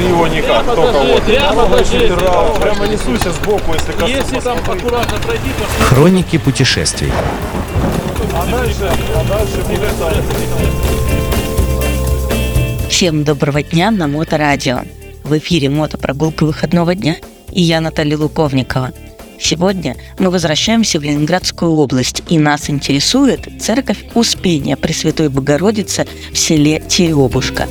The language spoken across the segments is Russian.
ничего никак, только вот. Прямо несуся сбоку, если коснусь. Если там аккуратно пройти, то Хроники путешествий. А дальше, а дальше будет. Всем доброго дня на Моторадио. В эфире мотопрогулка выходного дня и я Наталья Луковникова. Сегодня мы возвращаемся в Ленинградскую область, и нас интересует церковь Успения Пресвятой Богородицы в селе Теребушка.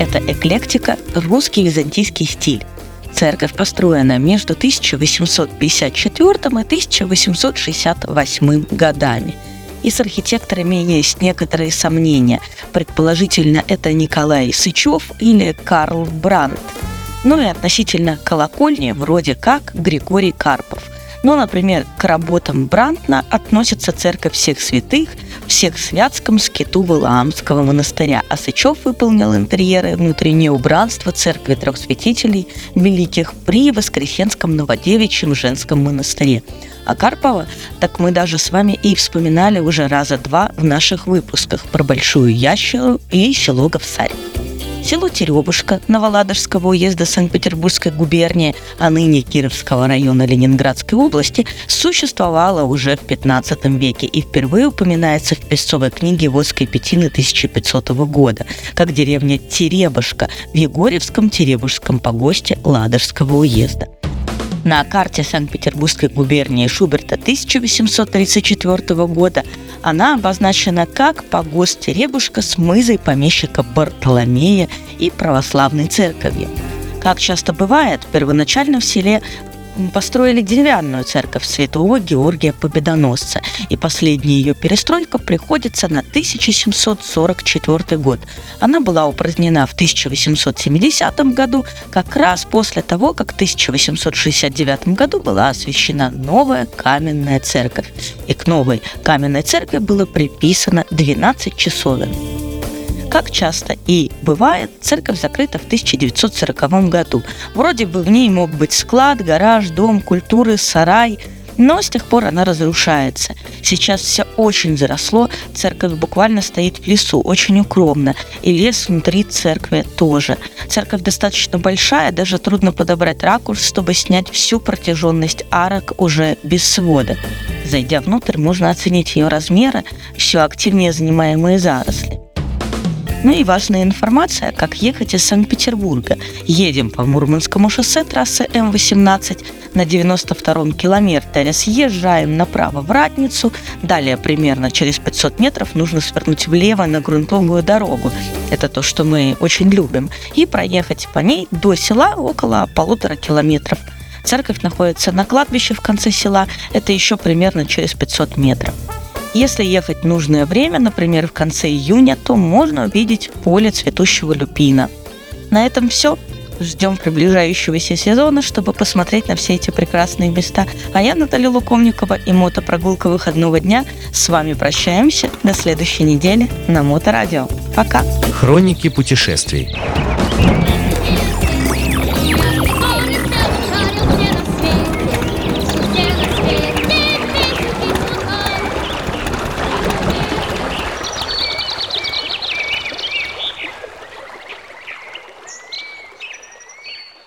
Это эклектика, русский византийский стиль. Церковь построена между 1854 и 1868 годами. И с архитекторами есть некоторые сомнения. Предположительно, это Николай Сычев или Карл Брандт. Ну и относительно колокольни вроде как Григорий Карпов. Ну, например, к работам Брантна относится церковь всех святых в Всехсвятском скиту Валаамского монастыря, а Сычев выполнил интерьеры и внутреннее убранство церкви трех святителей великих при Воскресенском Новодевичьем женском монастыре. А Карпова, так мы даже с вами и вспоминали уже раза два в наших выпусках про Большую Ящеру и село Говсарь. Село Теребушка Новоладожского уезда Санкт-Петербургской губернии, а ныне Кировского района Ленинградской области, существовало уже в 15 веке и впервые упоминается в песцовой книге Водской Петины 1500 года, как деревня Теребушка в Егорьевском Теребушском погосте Ладожского уезда. На карте Санкт-Петербургской губернии Шуберта 1834 года она обозначена как погост Теребушка с мызой помещика Бартоломея и православной церковью. Как часто бывает, первоначально в селе построили деревянную церковь святого Георгия Победоносца, и последняя ее перестройка приходится на 1744 год. Она была упразднена в 1870 году, как раз после того, как в 1869 году была освящена новая каменная церковь. И к новой каменной церкви было приписано 12 часовен. Как часто и бывает, церковь закрыта в 1940 году. Вроде бы в ней мог быть склад, гараж, дом культуры, сарай, но с тех пор она разрушается. Сейчас все очень заросло, церковь буквально стоит в лесу, очень укромно, и лес внутри церкви тоже. Церковь достаточно большая, даже трудно подобрать ракурс, чтобы снять всю протяженность арок уже без свода. Зайдя внутрь, можно оценить ее размеры, все активнее занимаемые заросли. Ну и важная информация, как ехать из Санкт-Петербурга. Едем по Мурманскому шоссе трассы М-18 на 92-м километре. Съезжаем направо в Ратницу. Далее примерно через 500 метров нужно свернуть влево на грунтовую дорогу. Это то, что мы очень любим. И проехать по ней до села около полутора километров. Церковь находится на кладбище в конце села. Это еще примерно через 500 метров. Если ехать нужное время, например, в конце июня, то можно увидеть поле цветущего люпина. На этом все. Ждем приближающегося сезона, чтобы посмотреть на все эти прекрасные места. А я, Наталья Лукомникова и мотопрогулка выходного дня с вами прощаемся до следующей недели на Моторадио. Пока! Хроники путешествий.